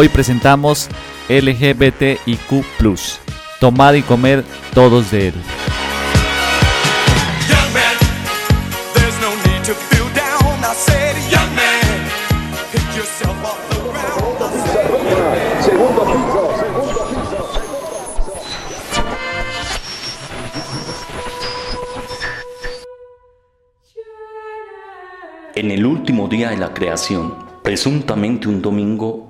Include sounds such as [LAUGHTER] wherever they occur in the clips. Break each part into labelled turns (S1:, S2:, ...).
S1: Hoy presentamos LGBTIQ. Tomad y comer todos de él.
S2: En el último día de la creación, presuntamente un domingo,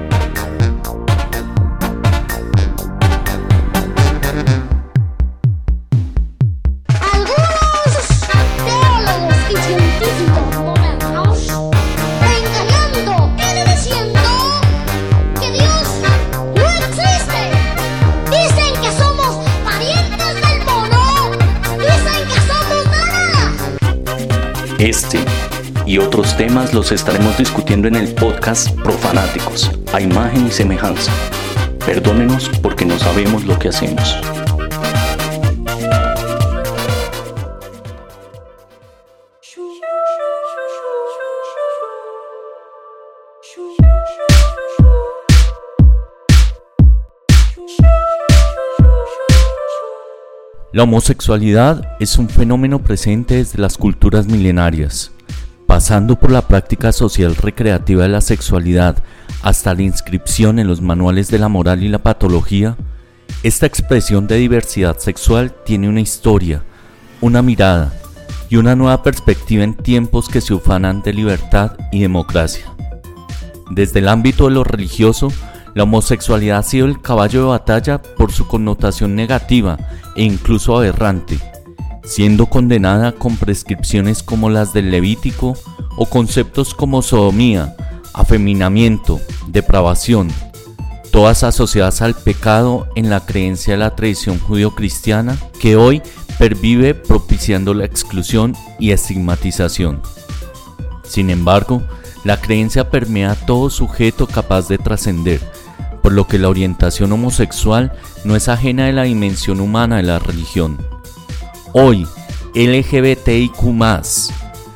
S2: Y otros temas los estaremos discutiendo en el podcast Profanáticos, a imagen y semejanza. Perdónenos porque no sabemos lo que hacemos.
S1: La homosexualidad es un fenómeno presente desde las culturas milenarias, pasando por la práctica social recreativa de la sexualidad hasta la inscripción en los manuales de la moral y la patología. Esta expresión de diversidad sexual tiene una historia, una mirada y una nueva perspectiva en tiempos que se ufanan de libertad y democracia. Desde el ámbito de lo religioso, la homosexualidad ha sido el caballo de batalla por su connotación negativa e incluso aberrante, siendo condenada con prescripciones como las del Levítico o conceptos como sodomía, afeminamiento, depravación, todas asociadas al pecado en la creencia de la tradición judío-cristiana que hoy pervive propiciando la exclusión y estigmatización. Sin embargo, la creencia permea a todo sujeto capaz de trascender, por lo que la orientación homosexual no es ajena de la dimensión humana de la religión. Hoy, LGBTIQ,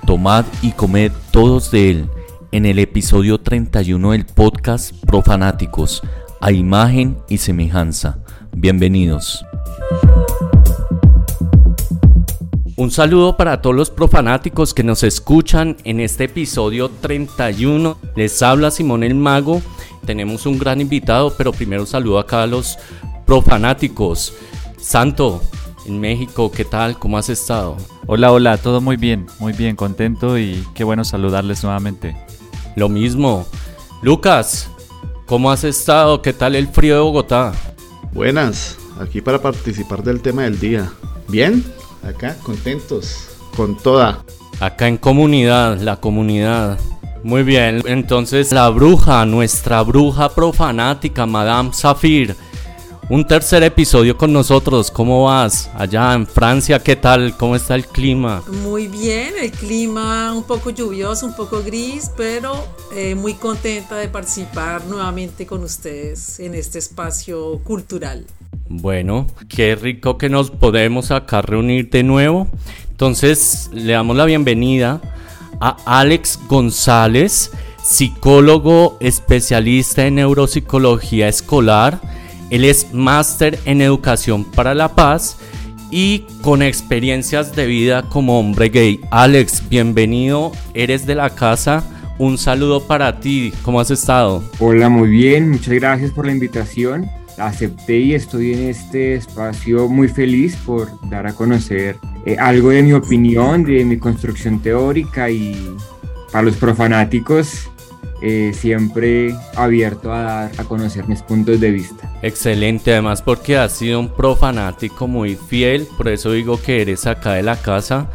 S1: tomad y comed todos de él en el episodio 31 del podcast Profanáticos, a imagen y semejanza. Bienvenidos. Un saludo para todos los profanáticos que nos escuchan en este episodio 31. Les habla Simón el Mago tenemos un gran invitado, pero primero saludo acá a los profanáticos. Santo, en México, ¿qué tal? ¿Cómo has estado?
S3: Hola, hola, todo muy bien, muy bien, contento y qué bueno saludarles nuevamente.
S1: Lo mismo. Lucas, ¿cómo has estado? ¿Qué tal el frío de Bogotá?
S4: Buenas, aquí para participar del tema del día. Bien, acá, contentos, con toda.
S1: Acá en comunidad, la comunidad. Muy bien, entonces la bruja, nuestra bruja profanática, Madame Safir. Un tercer episodio con nosotros. ¿Cómo vas? Allá en Francia, ¿qué tal? ¿Cómo está el clima?
S5: Muy bien, el clima un poco lluvioso, un poco gris, pero eh, muy contenta de participar nuevamente con ustedes en este espacio cultural.
S1: Bueno, qué rico que nos podemos acá reunir de nuevo. Entonces, le damos la bienvenida a Alex González, psicólogo especialista en neuropsicología escolar. Él es máster en educación para la paz y con experiencias de vida como hombre gay. Alex, bienvenido, eres de la casa. Un saludo para ti, ¿cómo has estado?
S6: Hola, muy bien, muchas gracias por la invitación. Acepté y estoy en este espacio muy feliz por dar a conocer eh, algo de mi opinión, de mi construcción teórica y para los profanáticos eh, siempre abierto a dar a conocer mis puntos de vista.
S1: Excelente, además porque has sido un profanático muy fiel, por eso digo que eres acá de la casa.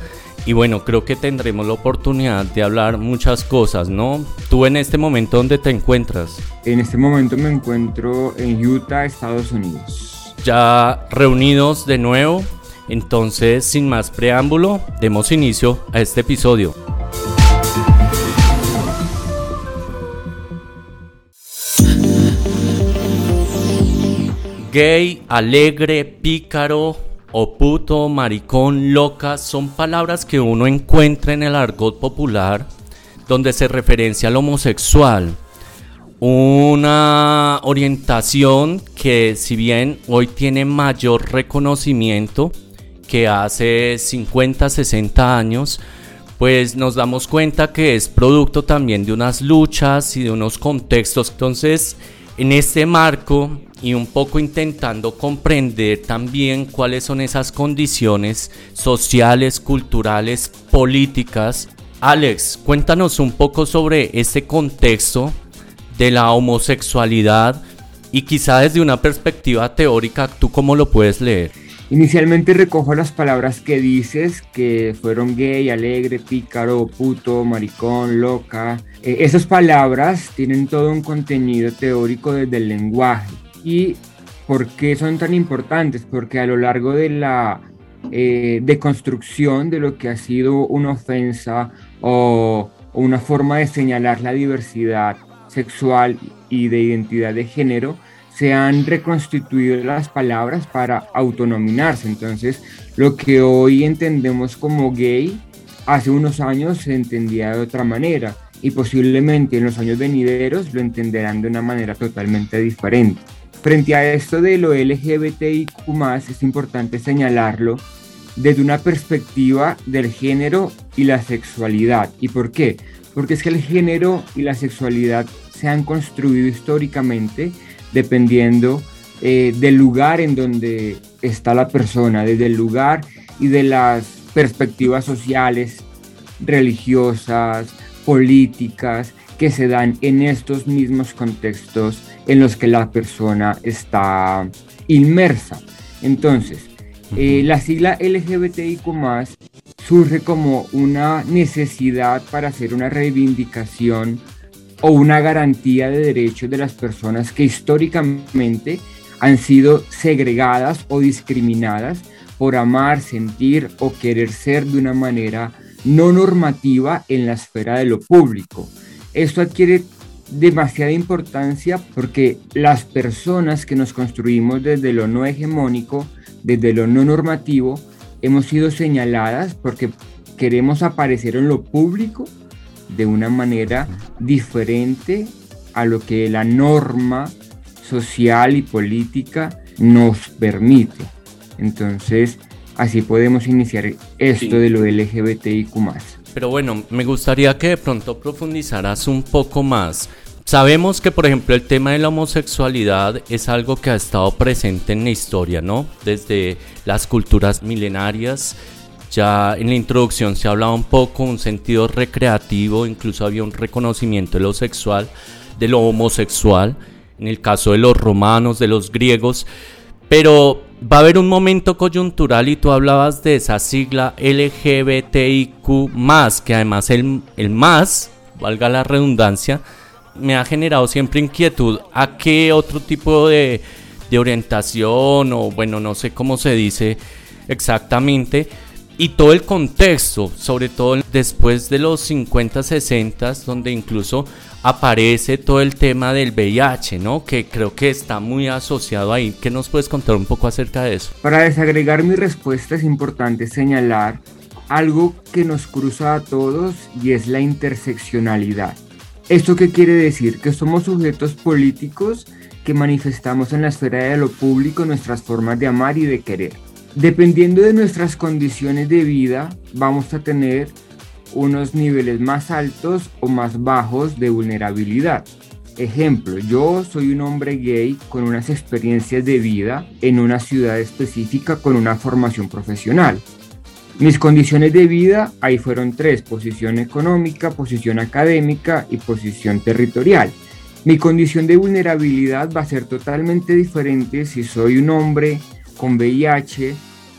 S1: Y bueno, creo que tendremos la oportunidad de hablar muchas cosas, ¿no? ¿Tú en este momento dónde te encuentras?
S6: En este momento me encuentro en Utah, Estados Unidos.
S1: ya reunidos de nuevo. Entonces, sin más preámbulo, demos inicio a este episodio. Gay, alegre, pícaro o puto, maricón, loca son palabras que uno encuentra en el argot popular donde se referencia al homosexual. Una orientación que si bien hoy tiene mayor reconocimiento que hace 50, 60 años, pues nos damos cuenta que es producto también de unas luchas y de unos contextos. Entonces, en este marco y un poco intentando comprender también cuáles son esas condiciones sociales, culturales, políticas. Alex, cuéntanos un poco sobre este contexto de la homosexualidad y quizá desde una perspectiva teórica, ¿tú cómo lo puedes leer?
S6: Inicialmente recojo las palabras que dices, que fueron gay, alegre, pícaro, puto, maricón, loca. Eh, esas palabras tienen todo un contenido teórico desde el lenguaje ¿Y por qué son tan importantes? Porque a lo largo de la eh, deconstrucción de lo que ha sido una ofensa o, una forma de señalar la diversidad sexual y de identidad de género, se han reconstituido las palabras para autonominarse. Entonces, lo que hoy entendemos como gay, hace unos años se entendía de otra manera y posiblemente en los años venideros lo entenderán de una manera totalmente diferente. Frente a esto de lo LGBTIQ, es importante señalarlo desde una perspectiva del género y la sexualidad. ¿Y por qué? Porque es que el género y la sexualidad se han construido históricamente dependiendo eh, del lugar en donde está la persona, desde el lugar y de las perspectivas sociales, religiosas, políticas que se dan en estos mismos contextos en los que la persona está inmersa. Entonces, eh, la sigla LGBTIQ surge como una necesidad para hacer una reivindicación o una garantía de derechos de las personas que históricamente han sido segregadas o discriminadas por amar, sentir o querer ser de una manera no normativa en la esfera de lo público. Esto adquiere demasiada importancia porque las personas que nos construimos desde lo no hegemónico, desde lo no normativo, hemos sido señaladas porque queremos aparecer en lo público de una manera diferente a lo que la norma social y política nos permite. Entonces, así podemos iniciar esto de lo LGBTIQ.
S1: Pero bueno, me gustaría que de pronto profundizaras un poco más. Sabemos que, por ejemplo, el tema de la homosexualidad es algo que ha estado presente en la historia, ¿no? Desde las culturas milenarias. Ya en la introducción se hablaba un poco, un sentido recreativo, incluso había un reconocimiento de lo sexual, de lo homosexual, en el caso de los romanos, de los griegos. Pero va a haber un momento coyuntural y tú hablabas de esa sigla LGBTIQ, que además el, el más, valga la redundancia, me ha generado siempre inquietud a qué otro tipo de, de orientación o bueno, no sé cómo se dice exactamente. Y todo el contexto, sobre todo después de los 50, 60, donde incluso aparece todo el tema del VIH, ¿no? Que creo que está muy asociado ahí. ¿Qué nos puedes contar un poco acerca de eso?
S6: Para desagregar mi respuesta es importante señalar algo que nos cruza a todos y es la interseccionalidad. ¿Esto qué quiere decir? Que somos sujetos políticos que manifestamos en la esfera de lo público nuestras formas de amar y de querer. Dependiendo de nuestras condiciones de vida, vamos a tener unos niveles más altos o más bajos de vulnerabilidad. Ejemplo, yo soy un hombre gay con unas experiencias de vida en una ciudad específica con una formación profesional. Mis condiciones de vida ahí fueron tres, posición económica, posición académica y posición territorial. Mi condición de vulnerabilidad va a ser totalmente diferente si soy un hombre con VIH,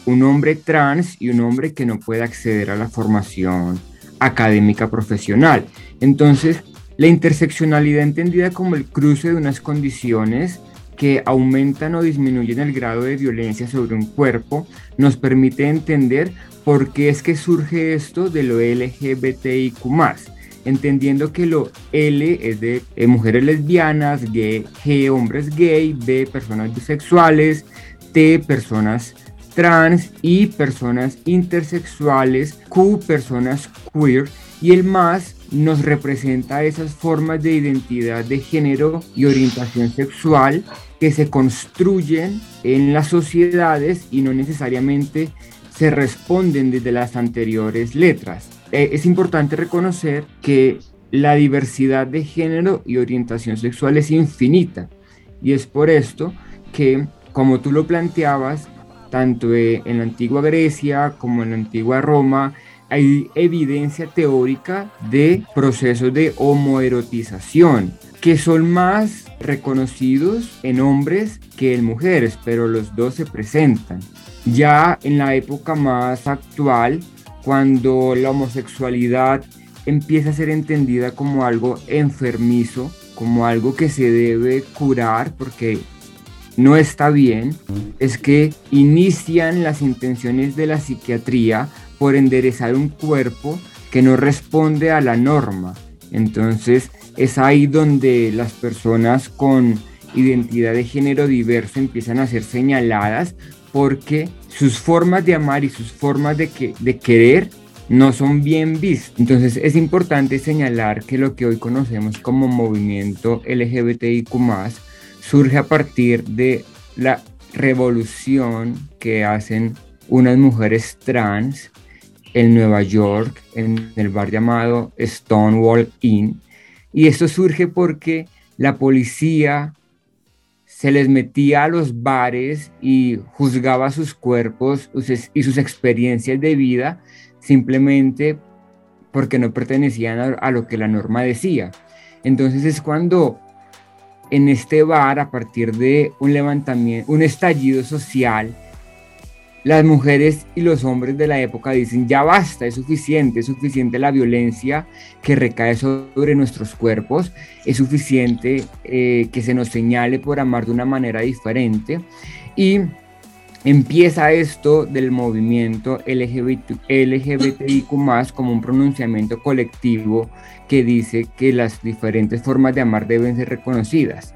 S6: un hombre trans y un hombre que no puede acceder a la formación académica profesional. Entonces, la interseccionalidad entendida como el cruce de unas condiciones que aumentan o disminuyen el grado de violencia sobre un cuerpo, nos permite entender por qué es que surge esto de lo LGBTIQ entendiendo que lo L es de eh, mujeres lesbianas, G, hombres gay, B personas bisexuales, T personas trans y personas intersexuales, Q personas queer y el más nos representa esas formas de identidad de género y orientación sexual que se construyen en las sociedades y no necesariamente se responden desde las anteriores letras. Eh, es importante reconocer que la diversidad de género y orientación sexual es infinita y es por esto que, como tú lo planteabas, tanto en la antigua Grecia como en la antigua Roma, hay evidencia teórica de procesos de homoerotización que son más reconocidos en hombres que en mujeres, pero los dos se presentan. Ya en la época más actual, cuando la homosexualidad empieza a ser entendida como algo enfermizo, como algo que se debe curar porque no está bien, es que inician las intenciones de la psiquiatría por enderezar un cuerpo que no responde a la norma. Entonces es ahí donde las personas con identidad de género diverso empiezan a ser señaladas porque sus formas de amar y sus formas de, que, de querer no son bien vistas. Entonces es importante señalar que lo que hoy conocemos como movimiento LGBTIQ surge a partir de la revolución que hacen unas mujeres trans en Nueva York, en el bar llamado Stonewall Inn. Y esto surge porque la policía se les metía a los bares y juzgaba sus cuerpos y sus experiencias de vida simplemente porque no pertenecían a, lo que la norma decía. Entonces es cuando en este bar, a partir de un levantamiento, un estallido social, las mujeres y los hombres de la época dicen, ya basta, es suficiente, es suficiente la violencia que recae sobre nuestros cuerpos, es suficiente eh, que se nos señale por amar de una manera diferente. Y empieza esto del movimiento LGBT, LGBTIQ como un pronunciamiento colectivo que dice que las diferentes formas de amar deben ser reconocidas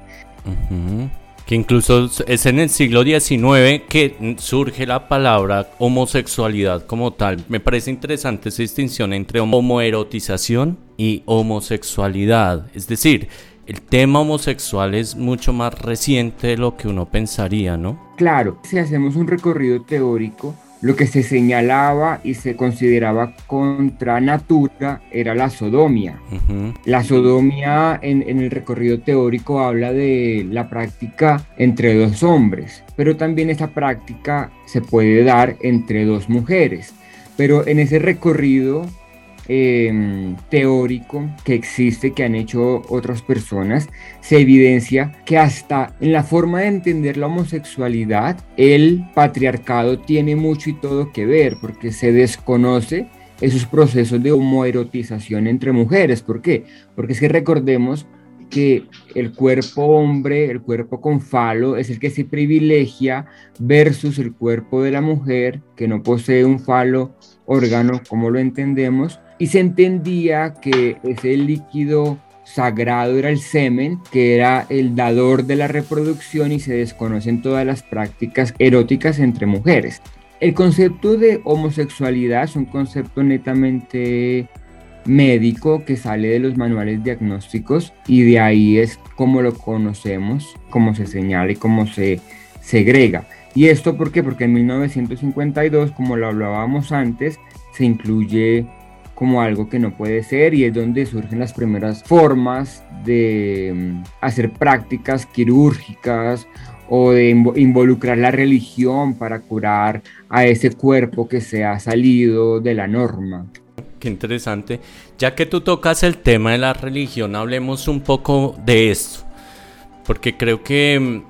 S1: que incluso es en el siglo XIX que surge la palabra homosexualidad como tal. Me parece interesante esa distinción entre homoerotización y homosexualidad. Es decir, el tema homosexual es mucho más reciente de lo que uno pensaría, ¿no?
S6: Claro, si hacemos un recorrido teórico, lo que se señalaba y se consideraba contra natura era la sodomia. La sodomia en, en, el recorrido teórico habla de la práctica entre dos hombres, pero también esa práctica se puede dar entre dos mujeres. Pero en ese recorrido Em, teórico que existe, que han hecho otras personas, se evidencia que hasta en la forma de entender la homosexualidad, el patriarcado tiene mucho y todo que ver, porque se desconoce esos procesos de homoerotización entre mujeres. ¿Por qué? Porque es que recordemos que el cuerpo hombre, el cuerpo con falo, es el que se privilegia versus el cuerpo de la mujer, que no posee un falo órgano como lo entendemos, y se entendía que ese líquido sagrado era el semen, que era el dador de la reproducción y se desconocen todas las prácticas eróticas entre mujeres. El concepto de homosexualidad es un concepto netamente médico que sale de los manuales diagnósticos y de ahí es como lo conocemos, como se señala y cómo se segrega. ¿Y esto por qué? Porque en 1952, como lo hablábamos antes, se incluye como algo que no puede ser y es donde surgen las primeras formas de mm, hacer prácticas quirúrgicas o de involucrar la religión para curar a ese cuerpo que se ha salido de la norma.
S1: Qué interesante. Ya que tú tocas el tema de la religión, hablemos un poco de esto. Porque creo que mm,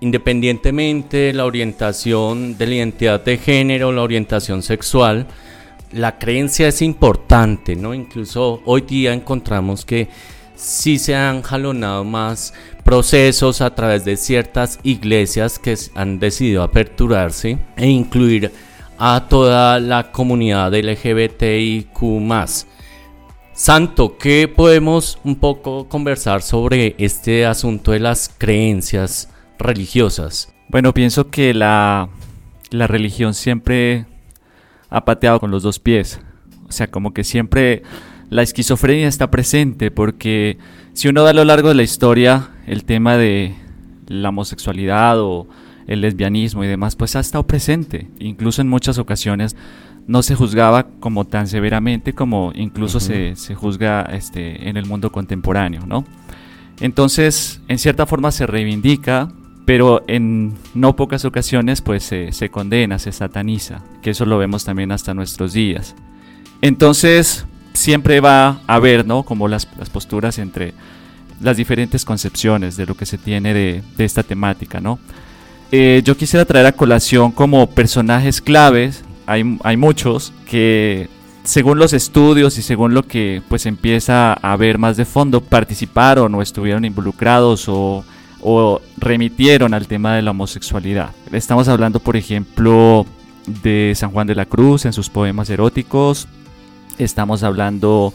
S1: independientemente de la orientación de la identidad de género, la orientación sexual, la creencia es importante, ¿no? Incluso hoy día encontramos que sí se han jalonado más procesos a través de ciertas iglesias que han decidido aperturarse e incluir a toda la comunidad LGBTIQ. Santo, ¿qué podemos un poco conversar sobre este asunto de las creencias religiosas?
S3: Bueno, pienso que la, la religión siempre ha pateado con los dos pies. O sea, como que siempre la esquizofrenia está presente porque si uno da a lo largo de la historia el tema de la homosexualidad o el lesbianismo y demás, pues ha estado presente. Incluso en muchas ocasiones no se juzgaba como tan severamente como incluso se, se, juzga este, en el mundo contemporáneo, ¿no? Entonces, en cierta forma se reivindica, pero en no pocas ocasiones pues se, se condena, se sataniza, que eso lo vemos también hasta nuestros días. Entonces, siempre va a haber, ¿no? Como las, las posturas entre las diferentes concepciones de lo que se tiene de, de esta temática, ¿no? Eh, yo quisiera traer a colación como personajes claves, hay, hay, muchos que según los estudios y según lo que pues empieza a ver más de fondo, participaron o estuvieron involucrados o, o remitieron al tema de la homosexualidad. Estamos hablando, por ejemplo, de San Juan de la Cruz en sus poemas eróticos, estamos hablando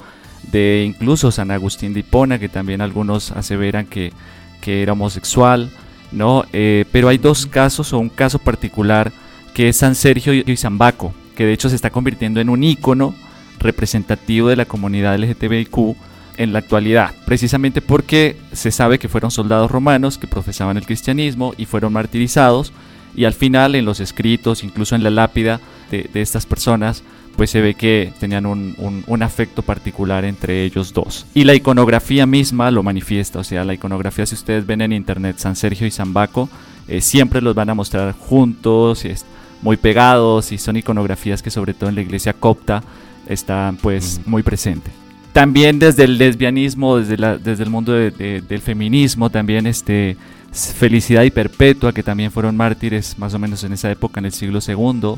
S3: de incluso San Agustín de Hipona, que también algunos aseveran que, que era homosexual. ¿no? Eh, pero hay dos casos o un caso particular que es San Sergio y San Baco, que de hecho se está convirtiendo en un ícono representativo de la comunidad LGTBIQ en la actualidad, precisamente porque se sabe que fueron soldados romanos que profesaban el cristianismo y fueron martirizados y al final en los escritos, incluso en la lápida de, de estas personas, pues se ve que tenían un, un, afecto particular entre ellos dos. Y la iconografía misma lo manifiesta, o sea, la iconografía si ustedes ven en internet San Sergio y San Baco, eh, siempre los van a mostrar juntos, y muy pegados y son iconografías que sobre todo en la iglesia copta están pues muy presentes. También desde el lesbianismo, desde, desde el mundo del feminismo, también este, Felicidad y Perpetua, que también fueron mártires más o menos en esa época, en el siglo II.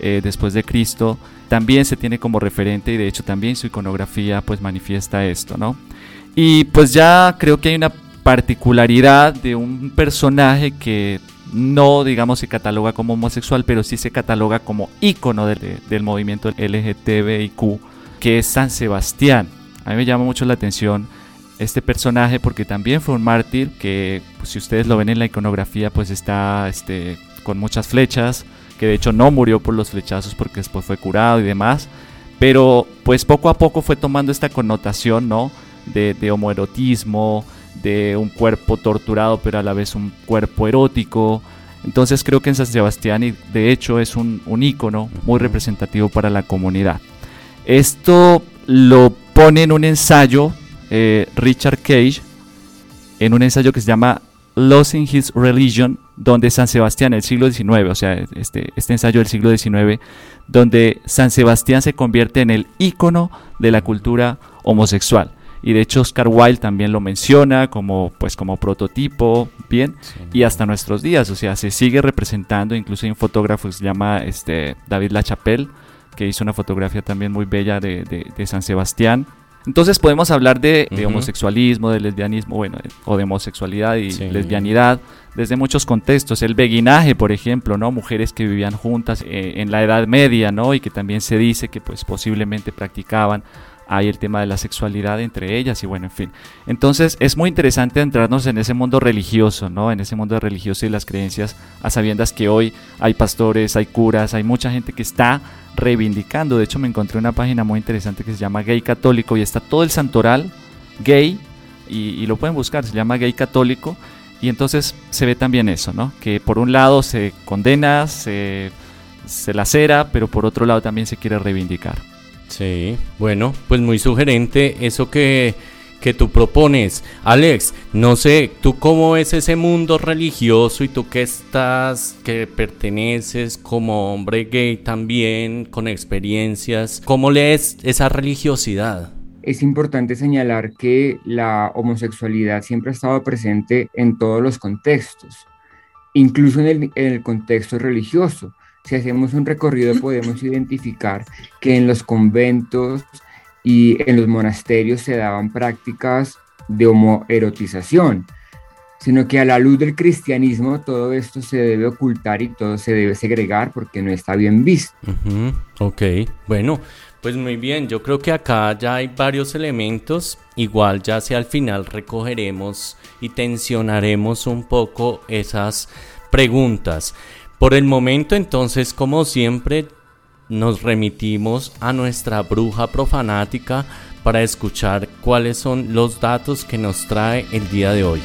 S3: Eh, después de Cristo, también se tiene como referente y de hecho también su iconografía pues manifiesta esto, ¿no? Y pues ya creo que hay una particularidad de un personaje que no digamos se cataloga como homosexual, pero sí se cataloga como ícono del movimiento LGTBIQ, que es San Sebastián. A mí me llama mucho la atención este personaje porque también fue un mártir que pues, si ustedes lo ven en la iconografía pues está este, con muchas flechas, que de hecho no murió por los flechazos porque después fue curado y demás, pero pues poco a poco fue tomando esta connotación, ¿no? De, de homoerotismo, de un cuerpo torturado pero a la vez un cuerpo erótico. Entonces creo que en San Sebastián de hecho es un, un ícono muy representativo para la comunidad. Esto lo pone en un ensayo eh, Richard Cage, en un ensayo que se llama Losing His Religion, donde San Sebastián, el siglo XIX, o sea, este, este ensayo del siglo XIX, donde San Sebastián se convierte en el ícono de la cultura homosexual. Y de hecho Oscar Wilde también lo menciona como, pues, como prototipo, bien, y hasta nuestros días, o sea, se sigue representando, incluso hay un fotógrafo que se llama este, David Lachapelle, que hizo una fotografía también muy bella de, de San Sebastián, entonces podemos hablar de, homosexualismo, de lesbianismo, bueno, o de homosexualidad y lesbianidad desde muchos contextos. El beguinaje, por ejemplo, ¿no? Mujeres que vivían juntas eh, en la Edad Media, ¿no? Y que también se dice que pues posiblemente practicaban hay el tema de la sexualidad entre ellas y bueno, en fin. Entonces es muy interesante entrarnos en ese mundo religioso, ¿no? En ese mundo religioso y las creencias a sabiendas que hoy hay pastores, hay curas, hay mucha gente que está reivindicando. De hecho me encontré una página muy interesante que se llama Gay Católico y está todo el santoral gay y, lo pueden buscar, se llama Gay Católico. Y entonces se ve también eso, ¿no? Que por un lado se condena, se, se lacera, pero por otro lado también se quiere reivindicar.
S1: Sí, bueno, pues muy sugerente eso que, que tú propones. Alex, no sé, ¿tú cómo ves ese mundo religioso y tú que estás, que perteneces como hombre gay también, con experiencias, ¿cómo lees esa religiosidad?
S6: Es importante señalar que la homosexualidad siempre ha estado presente en todos los contextos, incluso en el, en el contexto religioso si hacemos un recorrido podemos identificar que en los conventos y en los monasterios se daban prácticas de homoerotización, sino que a la luz del cristianismo todo esto se debe ocultar y todo se debe segregar porque no está bien visto.
S1: Ok, bueno, pues muy bien, yo creo que acá ya hay varios elementos, igual ya si al final recogeremos y tensionaremos un poco esas preguntas. Por el momento entonces, como siempre, nos remitimos a nuestra bruja profanática para escuchar cuáles son los datos que nos trae el día de hoy.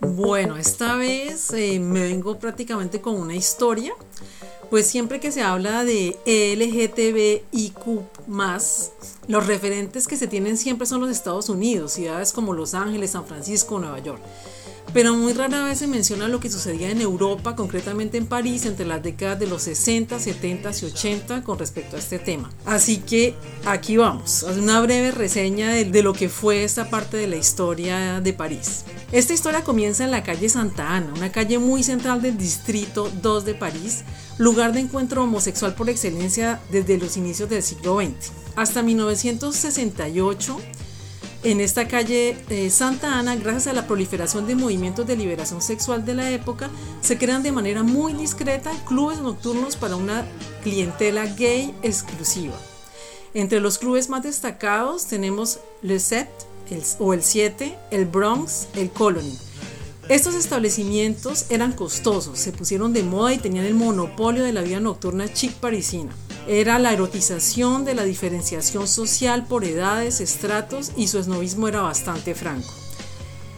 S5: Bueno, esta vez eh, me vengo prácticamente con una historia pues siempre que se habla de LGTBIQ, los referentes que se tienen siempre son los Estados Unidos, ciudades como Los Ángeles, San Francisco, Nueva York. Pero muy rara vez se menciona lo que sucedía en Europa, concretamente en París, entre las décadas de los 60, 70 y 80 con respecto a este tema. Así que aquí vamos, una breve reseña de, de lo que fue esta parte de la historia de París. Esta historia comienza en la calle Santa Ana, una calle muy central del distrito 2 de París, lugar de encuentro homosexual por excelencia desde los inicios del siglo XX. Hasta 1968, en esta calle eh, Santa Ana, gracias a la proliferación de movimientos de liberación sexual de la época, se crean de manera muy discreta clubes nocturnos para una clientela gay exclusiva. Entre los clubes más destacados tenemos Le Sept o el 7, el Bronx, el Colony. Estos establecimientos eran costosos, se pusieron de moda y tenían el monopolio de la vida nocturna chic parisina. Era la erotización de la diferenciación social por edades, estratos y su esnovismo era bastante franco.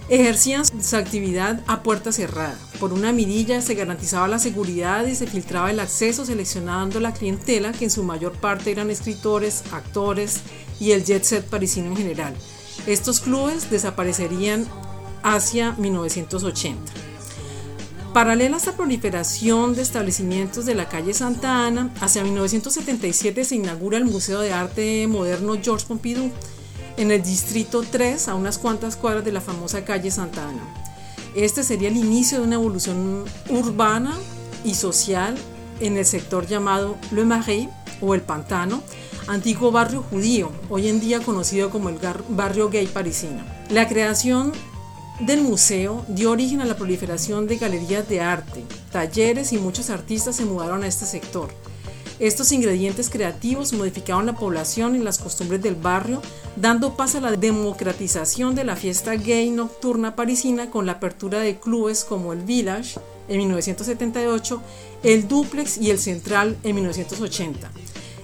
S5: Ejercían su actividad a puerta cerrada. Por una mirilla se garantizaba la seguridad y se filtraba el acceso seleccionando la clientela que en su mayor parte eran escritores, actores y el jet set parisino en general. Estos clubes desaparecerían hacia 1980. Paralela a esta proliferación de establecimientos de la calle Santa Ana, hacia 1977 se inaugura el Museo de Arte Moderno Georges Pompidou en el Distrito 3, a unas cuantas cuadras de la famosa calle Santa Ana. Este sería el inicio de una evolución urbana y social en el sector llamado Le Marais o el Pantano, antiguo barrio judío, hoy en día conocido como el barrio gay parisino. La creación del museo dio origen a la proliferación de galerías de arte, talleres y muchos artistas se mudaron a este sector. Estos ingredientes creativos modificaron la población y las costumbres del barrio, dando paso a la democratización de la fiesta gay nocturna parisina con la apertura de clubes como el Village en 1978, el Duplex y el Central en 1980.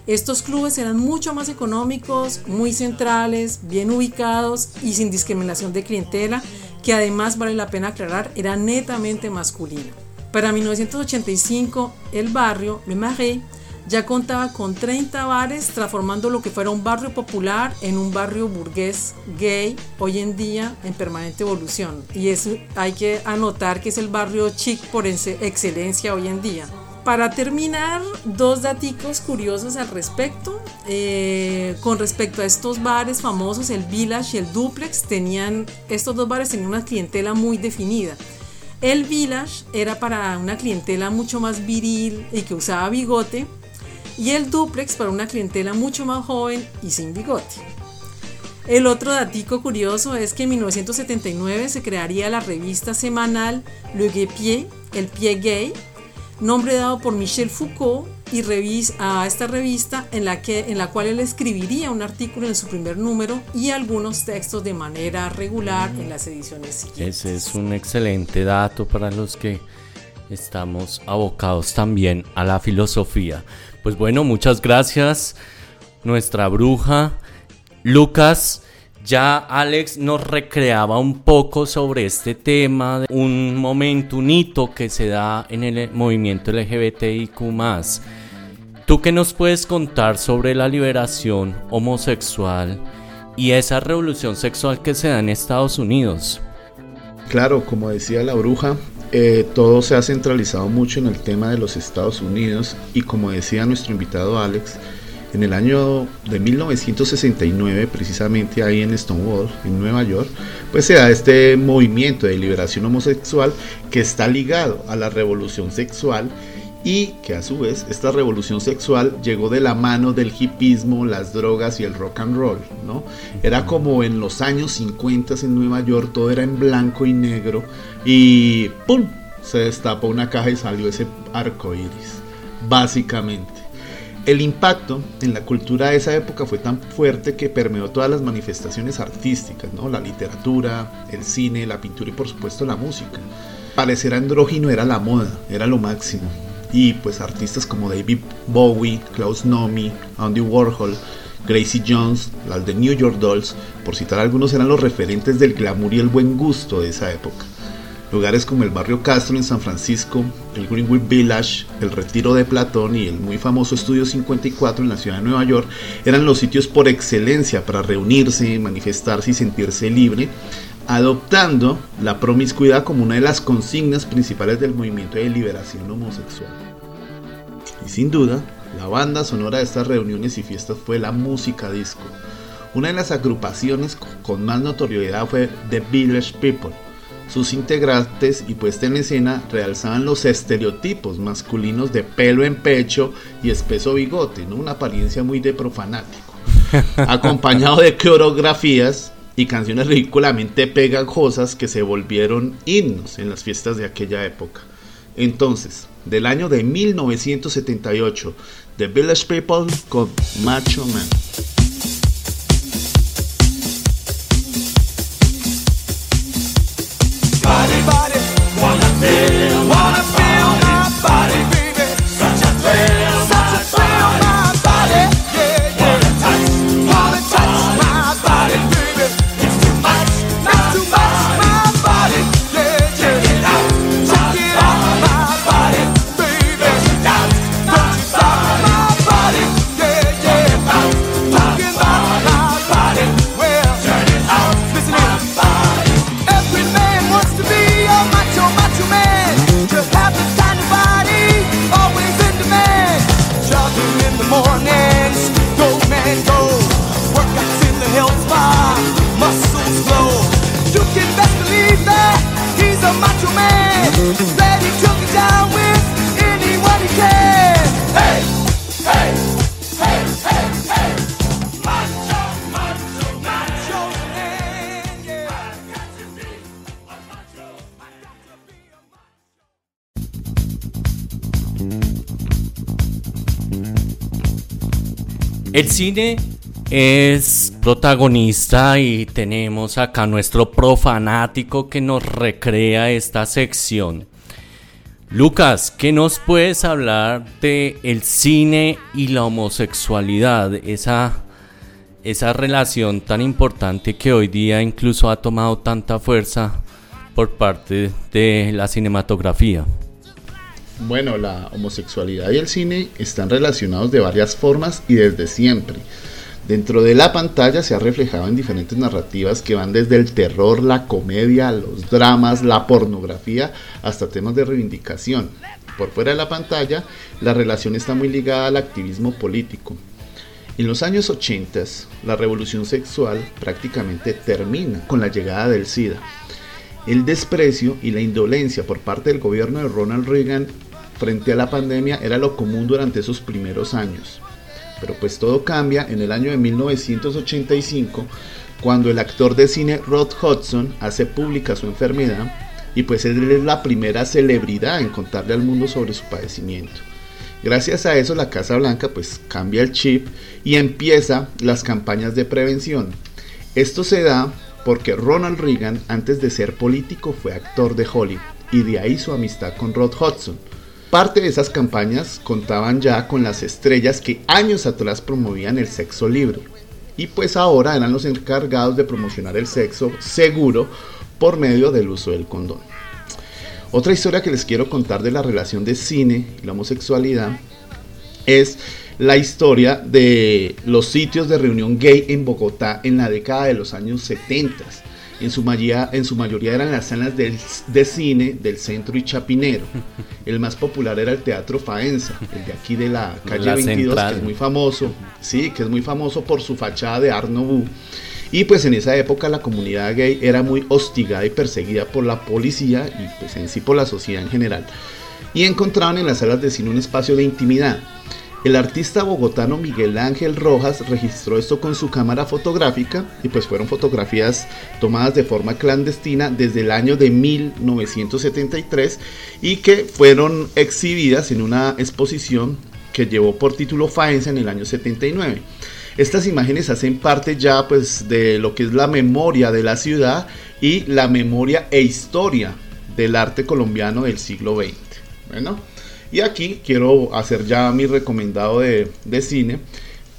S5: Estos clubes eran mucho más económicos, muy centrales, bien ubicados y sin discriminación de clientela, que además vale la pena aclarar era netamente masculina. Para 1985, el barrio Le Marais ya contaba con 30 bares, transformando lo que fuera un barrio popular en un barrio burgués gay, hoy en día en permanente evolución. Y eso hay que anotar que es el barrio chic por excelencia hoy en día. Para terminar, dos datos curiosos al respecto. Eh, con respecto a estos bares famosos, el Village y el Duplex, tenían, estos dos bares tenían una clientela muy definida. El Village era para una clientela mucho más viril y que usaba bigote, y el Duplex para una clientela mucho más joven y sin bigote. El otro datico curioso es que en 1979 se crearía la revista semanal Le Pied, el pie gay, nombre dado por Michel Foucault y revisa a esta revista en la, que, en la cual él escribiría un artículo en su primer número y algunos textos de manera regular en las ediciones siguientes.
S1: Ese es un excelente dato para los que estamos abocados también a la filosofía. Pues bueno, muchas gracias, nuestra bruja. Lucas, ya Alex nos recreaba un poco sobre este tema, un momento, un hito que se da en el movimiento LGBTIQ. ¿Tú qué nos puedes contar sobre la liberación homosexual y esa revolución sexual que se da en Estados Unidos?
S4: Claro, como decía la bruja, eh, todo se ha centralizado mucho en el tema de los Estados Unidos y como decía nuestro invitado Alex, en el año de 1969, precisamente ahí en Stonewall, en Nueva York, pues se da este movimiento de liberación homosexual que está ligado a la revolución sexual y que a su vez esta revolución sexual llegó de la mano del hipismo, las drogas y el rock and roll, ¿no? Era como en los años 50 en Nueva York, todo era en blanco y negro y ¡pum! se destapó una caja y salió ese arco iris, básicamente. El impacto en la cultura de esa época fue tan fuerte que permeó todas las manifestaciones artísticas, ¿no? la literatura, el cine, la pintura y por supuesto la música. Parecer andrógino era la moda, era lo máximo. Y pues artistas como David Bowie, Klaus Nomi, Andy Warhol, Gracie Jones, las de New York Dolls, por citar algunos, eran los referentes del glamour y el buen gusto de esa época. Lugares como el barrio Castro en San Francisco, el Greenwood Village, el Retiro de Platón y el muy famoso Estudio 54 en la ciudad de Nueva York eran los sitios por excelencia para reunirse, manifestarse y sentirse libre, adoptando la promiscuidad como una de las consignas principales del movimiento de liberación homosexual. Y sin duda, la banda sonora de estas reuniones y fiestas fue la música disco. Una de las agrupaciones con más notoriedad fue The Village People, sus integrantes y puesta en escena realzaban los estereotipos masculinos de pelo en pecho y espeso bigote, ¿no? una apariencia muy de profanático, [LAUGHS] acompañado de coreografías y canciones ridículamente pegajosas que se volvieron himnos en las fiestas de aquella época. Entonces, del año de 1978, The Village People con Macho Man.
S1: El cine es protagonista y tenemos acá nuestro profanático que nos recrea esta sección. Lucas, ¿qué nos puedes hablar de el cine y la homosexualidad? Esa, esa relación tan importante que hoy día incluso ha tomado tanta fuerza por parte de la cinematografía.
S4: Bueno, la homosexualidad y el cine están relacionados de varias formas y desde siempre. Dentro de la pantalla se ha reflejado en diferentes narrativas que van desde el terror, la comedia, los dramas, la pornografía, hasta temas de reivindicación. Por fuera de la pantalla, la relación está muy ligada al activismo político. En los años 80, la revolución sexual prácticamente termina con la llegada del SIDA. El desprecio y la indolencia por parte del gobierno de Ronald Reagan frente a la pandemia era lo común durante esos primeros años. Pero pues todo cambia en el año de 1985 cuando el actor de cine Rod Hudson hace pública su enfermedad y pues él es la primera celebridad en contarle al mundo sobre su padecimiento. Gracias a eso la Casa Blanca pues cambia el chip y empieza las campañas de prevención. Esto se da porque Ronald Reagan antes de ser político fue actor de Hollywood y de ahí su amistad con Rod Hudson. Parte de esas campañas contaban ya con las estrellas que años atrás promovían el sexo libre y pues ahora eran los encargados de promocionar el sexo seguro por medio del uso del condón. Otra historia que les quiero contar de la relación de cine y la homosexualidad es la historia de los sitios de reunión gay en Bogotá en la década de los años 70. En su, mayoría, en su mayoría eran las salas de cine del centro y Chapinero. [LAUGHS] El más popular era el Teatro Faenza, el de aquí de la calle 22, que es muy famoso. Sí, que es muy famoso por su fachada de Art Nouveau. Y pues en esa época la comunidad gay era muy hostigada y perseguida por la policía y pues en sí por la sociedad en general. y encontraban en las salas de cine un espacio de intimidad. El artista bogotano Miguel Ángel Rojas registró esto con su cámara fotográfica y pues fueron fotografías tomadas de forma clandestina desde el año de 1973 y que fueron exhibidas en una exposición que llevó por título Faenza en el año 79. Estas imágenes hacen parte ya pues de lo que es la memoria de la ciudad y la memoria e historia del arte colombiano del siglo XX. Bueno, y aquí quiero hacer ya mi recomendado de, cine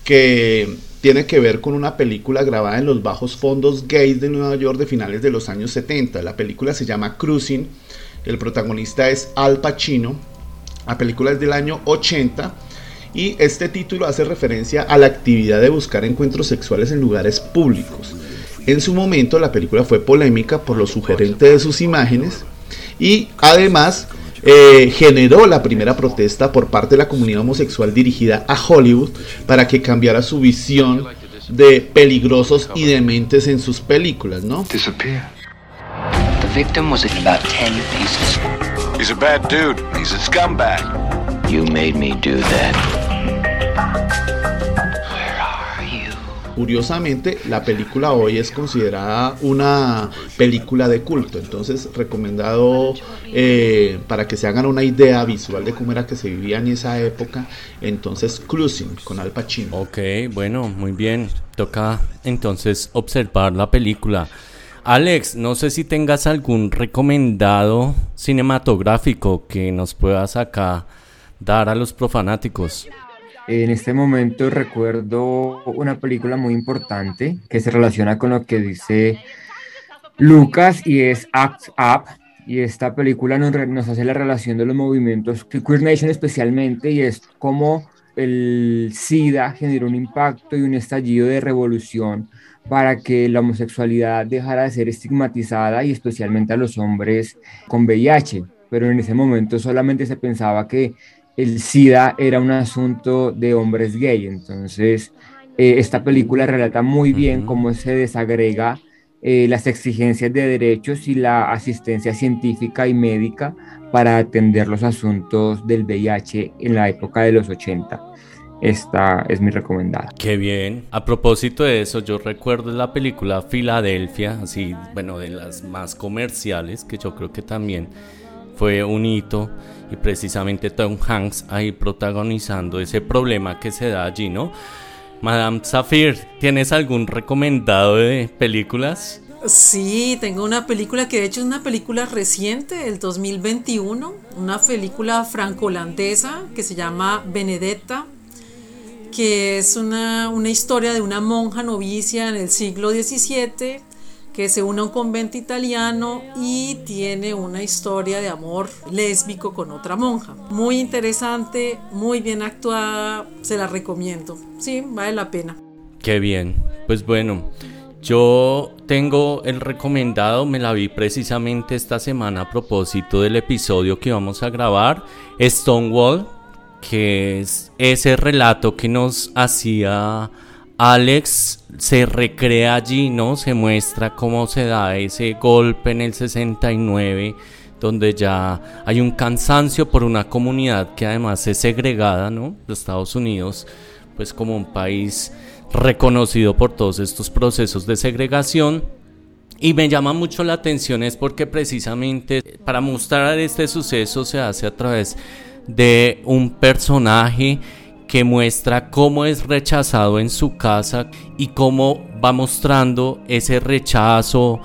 S4: que tiene que ver con una película grabada en los bajos fondos gays de Nueva York de finales de los años 70. La película se llama Cruising, el protagonista es Al Pacino, la película es del año 80 y este título hace referencia a la actividad de buscar encuentros sexuales en lugares públicos. En su momento la película fue polémica por lo sugerente de sus imágenes y además eh, generó la primera protesta por parte de la comunidad homosexual dirigida a Hollywood para que cambiara su visión de peligrosos y dementes en sus películas, ¿no? The victim was in about 10 pieces. He's a bad dude. He's a scumbag. You made me do that. Curiosamente, la película hoy es considerada una película de culto, entonces recomendado eh, para que se hagan una idea visual de cómo era que se vivía en esa época, entonces Cruising con Al Pacino.
S1: Ok, bueno, muy bien, toca entonces observar la película. Alex, no sé si tengas algún recomendado cinematográfico que nos puedas acá dar a los profanáticos.
S6: En este momento recuerdo una película muy importante que se relaciona con lo que dice Lucas y es Act Up. Y esta película nos, hace la relación de los movimientos Queer Nation especialmente y es como el SIDA generó un impacto y un estallido de revolución para que la homosexualidad dejara de ser estigmatizada y especialmente a los hombres con VIH. Pero en ese momento solamente se pensaba que el SIDA era un asunto de hombres gay. Entonces, eh, esta película relata muy bien cómo se desagrega eh, las exigencias de derechos y la asistencia científica y médica para atender los asuntos del VIH en la época de los 80. Esta es mi recomendada.
S1: Qué bien. A propósito de eso, yo recuerdo la película Filadelfia, así, bueno, de las más comerciales, que yo creo que también fue un hito y precisamente Tom Hanks ahí protagonizando ese problema que se da allí, ¿no? Madame Zafir, ¿tienes algún recomendado de películas?
S5: Sí, tengo una película que de hecho es una película reciente, del 2021, una película franco-holandesa que se llama Benedetta, que es una, una historia de una monja novicia en el siglo XVII que se une a un convento italiano y tiene una historia de amor lésbico con otra monja. Muy interesante, muy bien actuada, se la recomiendo. Sí, vale la pena.
S1: Qué bien. Pues bueno, yo tengo el recomendado, me la vi precisamente esta semana a propósito del episodio que vamos a grabar, Stonewall, que es ese relato que nos hacía Alex se recrea allí, ¿no? Se muestra cómo se da ese golpe en el 69, donde ya hay un cansancio por una comunidad que además es segregada, ¿no? Los Estados Unidos, pues como un país reconocido por todos estos procesos de segregación. Y me llama mucho la atención es porque precisamente para mostrar este suceso se hace a través de un personaje que muestra cómo es rechazado en su casa y cómo va mostrando ese rechazo,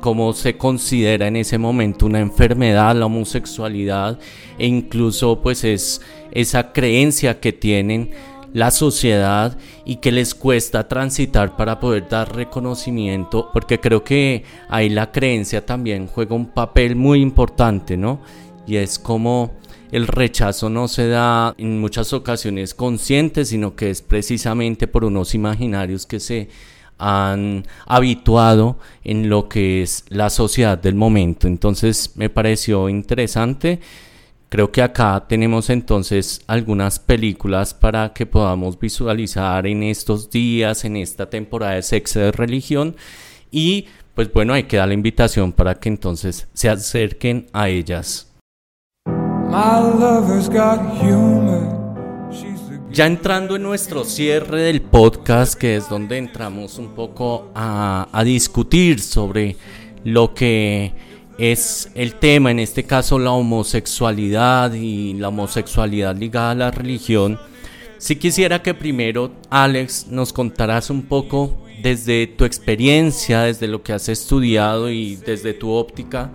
S1: cómo se considera en ese momento una enfermedad la homosexualidad e incluso pues es esa creencia que tienen la sociedad y que les cuesta transitar para poder dar reconocimiento, porque creo que ahí la creencia también juega un papel muy importante, ¿no? Y es como el rechazo no se da en muchas ocasiones consciente, sino que es precisamente por unos imaginarios que se han habituado en lo que es la sociedad del momento. Entonces me pareció interesante. Creo que acá tenemos entonces algunas películas para que podamos visualizar en estos días, en esta temporada de sexo de religión. Y pues bueno, hay que dar la invitación para que entonces se acerquen a ellas. Ya entrando en nuestro cierre del podcast, que es donde entramos un poco a, a discutir sobre lo que es el tema, en este caso la homosexualidad y la homosexualidad ligada a la religión. Si quisiera que primero, Alex, nos contaras un poco desde tu experiencia, desde lo que has estudiado y desde tu óptica,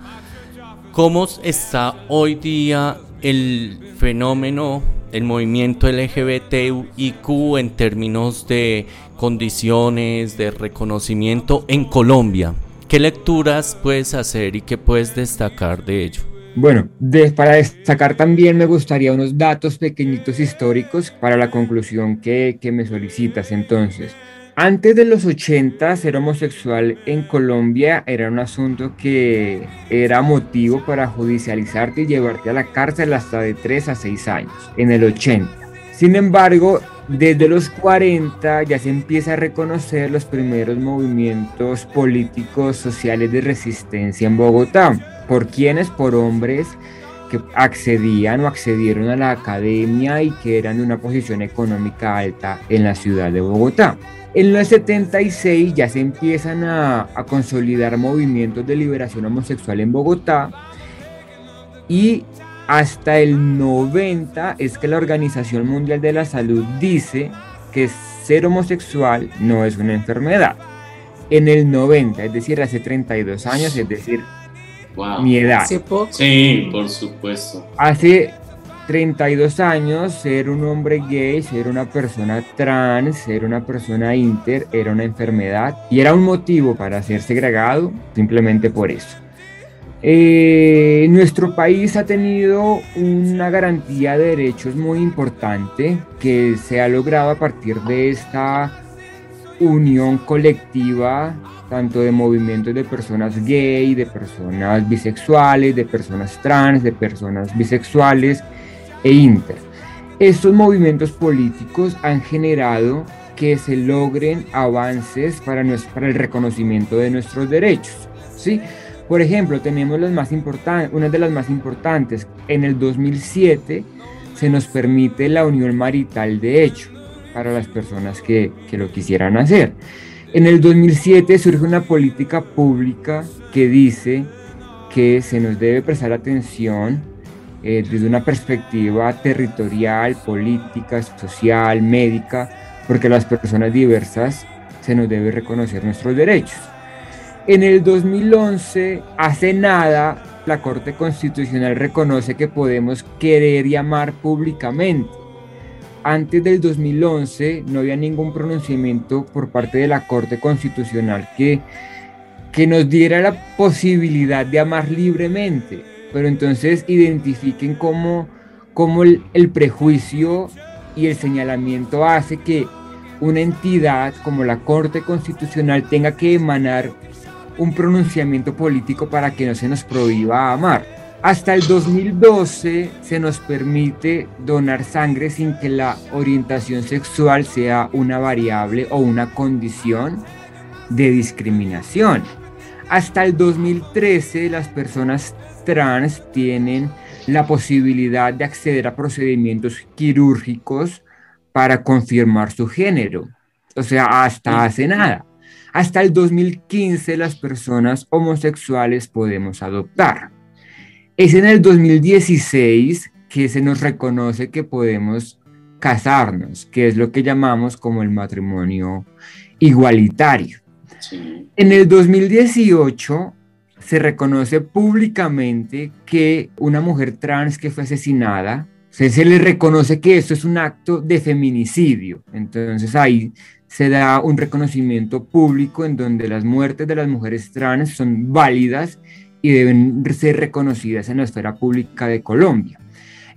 S1: cómo está hoy día el fenómeno, el movimiento LGBTIQ en términos de condiciones, de reconocimiento en Colombia. ¿Qué lecturas puedes hacer y qué puedes destacar de ello?
S6: Bueno, para destacar también me gustaría unos datos pequeñitos históricos para la conclusión que, que me solicitas. Entonces, antes de los 80, ser homosexual en Colombia era un asunto que era motivo para judicializarte y llevarte a la cárcel hasta de 3 a 6 años, en el 80. Sin embargo, desde los 40 ya se empieza a reconocer los primeros movimientos políticos sociales de resistencia en Bogotá. ¿Por quiénes? Por hombres que accedían o accedieron a la academia y que eran de una posición económica alta en la ciudad de Bogotá. En los 76 ya se empiezan a, a consolidar movimientos de liberación homosexual en Bogotá y hasta el 90 es que la Organización Mundial de la Salud dice que ser homosexual no es una enfermedad. En el 90, es decir, hace 32 años, es decir, mi edad.
S1: Sí, por supuesto.
S6: Hace 32 años, ser un hombre gay, ser una persona trans, ser una persona inter, era una enfermedad y era un motivo para ser segregado simplemente por eso. Eh, nuestro país ha tenido una garantía de derechos muy importante que se ha logrado a partir de esta unión colectiva, tanto de movimientos de personas gay, de personas bisexuales, de personas trans, de personas bisexuales e inter. Estos movimientos políticos han generado que se logren avances para, para el reconocimiento de nuestros derechos. ¿sí? Por ejemplo, tenemos las más una de las más importantes. En el 2007 se nos permite la unión marital de hecho para las personas que, que lo quisieran hacer. En el 2007 surge una política pública que dice que se nos debe prestar atención eh, desde una perspectiva territorial, política, social, médica, porque las personas diversas se nos debe reconocer nuestros derechos. En el 2011, hace nada, la Corte Constitucional reconoce que podemos querer y amar públicamente. Antes del 2011 no había ningún pronunciamiento por parte de la Corte Constitucional que, que nos diera la posibilidad de amar libremente. Pero entonces identifiquen cómo, cómo el, prejuicio y el señalamiento hace que una entidad como la Corte Constitucional tenga que emanar un pronunciamiento político para que no se nos prohíba amar. Hasta el 2012 se nos permite donar sangre sin que la orientación sexual sea una variable o una condición de discriminación. Hasta el 2013 las personas trans tienen la posibilidad de acceder a procedimientos quirúrgicos para confirmar su género. O sea, hasta hace nada. Hasta el 2015 las personas homosexuales podemos adoptar. Es en el 2016 que se nos reconoce que podemos casarnos, que es lo que llamamos como el matrimonio igualitario. En el 2018 se reconoce públicamente que una mujer trans que fue asesinada, se, se le reconoce que eso es un acto de feminicidio. Entonces ahí se da un reconocimiento público en donde las muertes de las mujeres trans son válidas y deben ser reconocidas en la esfera pública de Colombia.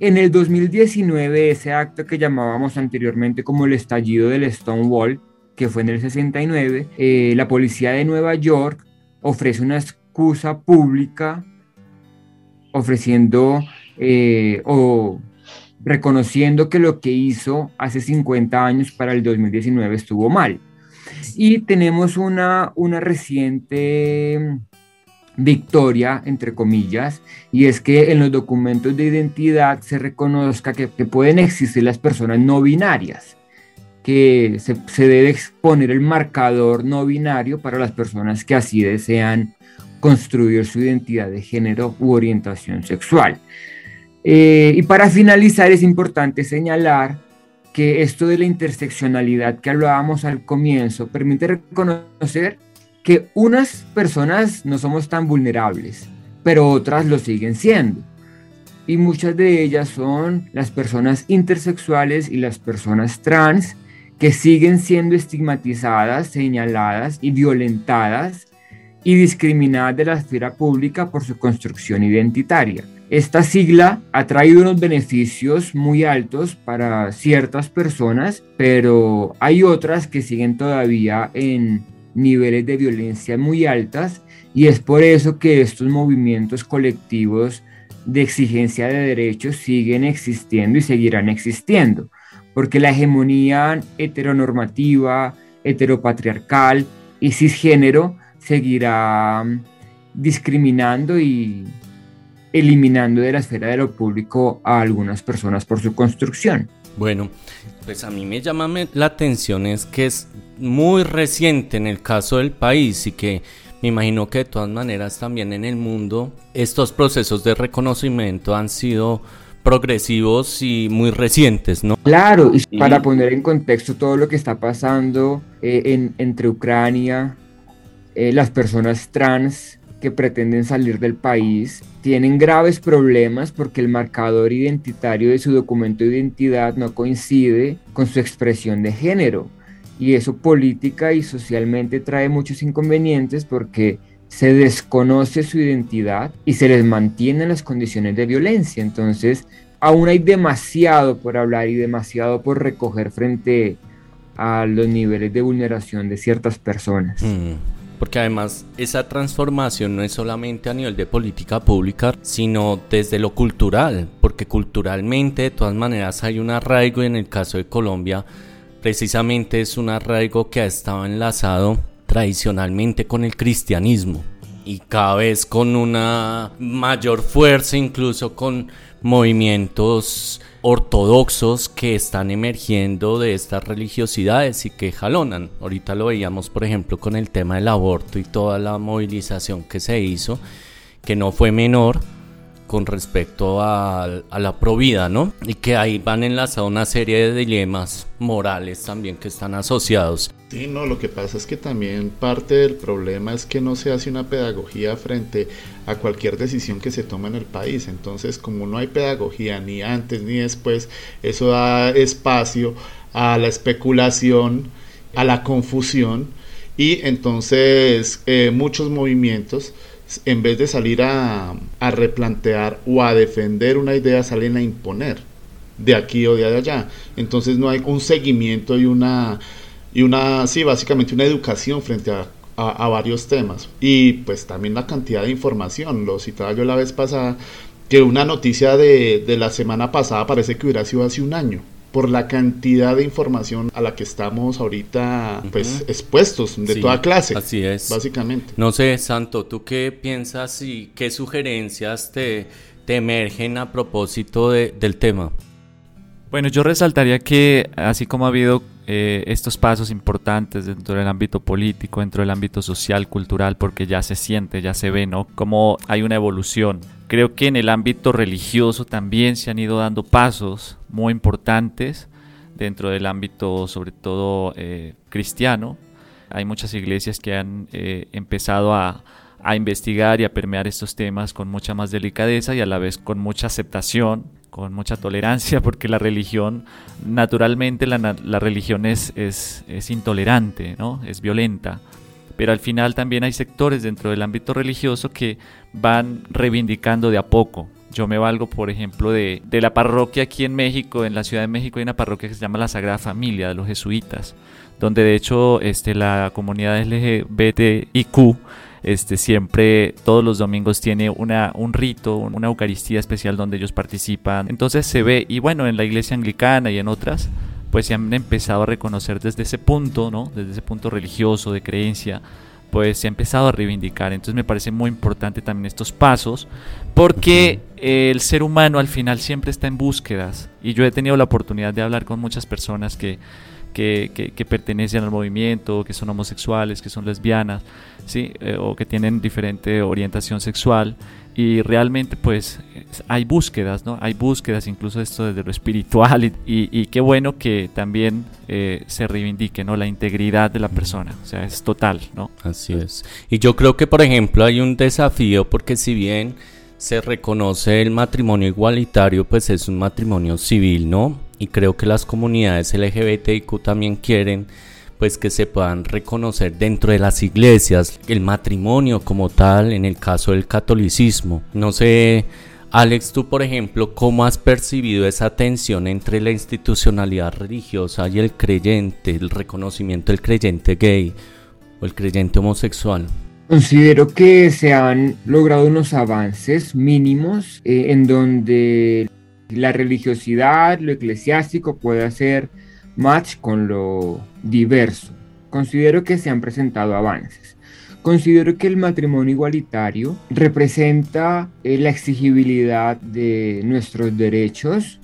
S6: En el 2019, ese acto que llamábamos anteriormente como el estallido del Stonewall, que fue en el 69, eh, la policía de Nueva York ofrece una excusa pública ofreciendo eh, o reconociendo que lo que hizo hace 50 años para el 2019 estuvo mal. Y tenemos una, una reciente victoria, entre comillas, y es que en los documentos de identidad se reconozca que, pueden existir las personas no binarias, que se, se, debe exponer el marcador no binario para las personas que así desean construir su identidad de género u orientación sexual. Eh, y para finalizar es importante señalar que esto de la interseccionalidad que hablábamos al comienzo permite reconocer que unas personas no somos tan vulnerables, pero otras lo siguen siendo. Y muchas de ellas son las personas intersexuales y las personas trans que siguen siendo estigmatizadas, señaladas y violentadas y discriminadas de la esfera pública por su construcción identitaria. Esta sigla ha traído unos beneficios muy altos para ciertas personas, pero hay otras que siguen todavía en niveles de violencia muy altas y es por eso que estos movimientos colectivos de exigencia de derechos siguen existiendo y seguirán existiendo, porque la hegemonía heteronormativa, heteropatriarcal y cisgénero seguirá discriminando y eliminando de la esfera de lo público a algunas personas por su construcción.
S1: Bueno, pues a mí me llama la atención es que es muy reciente en el caso del país y que me imagino que de todas maneras también en el mundo estos procesos de reconocimiento han sido progresivos y muy recientes, ¿no?
S6: Claro, y para poner en contexto todo lo que está pasando eh, en, entre Ucrania, eh, las personas trans que pretenden salir del país tienen graves problemas porque el marcador identitario de su documento de identidad no coincide con su expresión de género. Y eso política y socialmente trae muchos inconvenientes porque se desconoce su identidad y se les mantienen las condiciones de violencia. Entonces, aún hay demasiado por hablar y demasiado por recoger frente a los niveles de vulneración de ciertas personas.
S1: Mm. Porque además esa transformación no es solamente a nivel de política pública, sino desde lo cultural, porque culturalmente de todas maneras hay un arraigo y en el caso de Colombia precisamente es un arraigo que ha estado enlazado tradicionalmente con el cristianismo y cada vez con una mayor fuerza, incluso con movimientos ortodoxos que están emergiendo de estas religiosidades y que jalonan. Ahorita lo veíamos, por ejemplo, con el tema del aborto y toda la movilización que se hizo, que no fue menor con respecto a, la provida, ¿no? Y que ahí van enlazados una serie de dilemas morales también que están asociados.
S4: Sí, no, lo que pasa es que también parte del problema es que no se hace una pedagogía frente a cualquier decisión que se toma en el país. Entonces, como no hay pedagogía ni antes ni después, eso da espacio a la especulación, a la confusión y entonces eh, muchos movimientos en vez de salir a, replantear o a defender una idea, salen a imponer de aquí o de allá. Entonces no hay un seguimiento y una, y una sí, básicamente una educación frente a, varios temas. Y pues también la cantidad de información. Lo citaba yo la vez pasada, que una noticia de, de la semana pasada parece que hubiera sido hace un año por la cantidad de información a la que estamos ahorita pues expuestos de toda clase.
S1: Así es.
S4: Básicamente.
S1: No sé, Santo, ¿tú qué piensas y qué sugerencias te, te emergen a propósito del tema?
S3: Bueno, yo resaltaría que así como ha habido eh, estos pasos importantes dentro del ámbito político, dentro del ámbito social, cultural, porque ya se siente, ya se ve, ¿no? Como hay una evolución. Creo que en el ámbito religioso también se han ido dando pasos muy importantes dentro del ámbito, sobre todo eh, cristiano. Hay muchas iglesias que han eh, empezado a, a investigar y a permear estos temas con mucha más delicadeza y a la vez con mucha aceptación con mucha tolerancia, porque la religión, naturalmente la, la religión es, es, es, intolerante, ¿no? es violenta, pero al final también hay sectores dentro del ámbito religioso que van reivindicando de a poco. Yo me valgo, por ejemplo, de, de la parroquia aquí en México, en la Ciudad de México hay una parroquia que se llama la Sagrada Familia de los Jesuitas, donde de hecho este, la comunidad LGBTIQ este, siempre todos los domingos tiene una, un rito, una Eucaristía especial donde ellos participan. Entonces se ve, y bueno, en la iglesia anglicana y en otras, pues se han empezado a reconocer desde ese punto, ¿no? Desde ese punto religioso, de creencia, pues se ha empezado a reivindicar. Entonces me parece muy importante también estos pasos, porque el ser humano al final siempre está en búsquedas. Y yo he tenido la oportunidad de hablar con muchas personas que, que, pertenecen al movimiento, que son homosexuales, que son lesbianas, ¿sí? Eh, o que tienen diferente orientación sexual y realmente pues hay búsquedas, ¿no? Hay búsquedas incluso esto desde lo espiritual y, qué bueno que también eh, se reivindique, ¿no? La integridad de la persona, o sea, es total, ¿no?
S1: Así es. Y yo creo que por ejemplo hay un desafío porque si bien se reconoce el matrimonio igualitario, pues es un matrimonio civil, ¿no? Y creo que las comunidades LGBTIQ también quieren pues que se puedan reconocer dentro de las iglesias el matrimonio como tal en el caso del catolicismo. No sé, Alex, tú por ejemplo, ¿cómo has percibido esa tensión entre la institucionalidad religiosa y el creyente, el reconocimiento del creyente gay o el creyente homosexual?
S6: Considero que se han logrado unos avances mínimos eh, en donde la religiosidad, lo eclesiástico puede hacer match con lo diverso. Considero que se han presentado avances. Considero que el matrimonio igualitario representa eh, la exigibilidad de nuestros derechos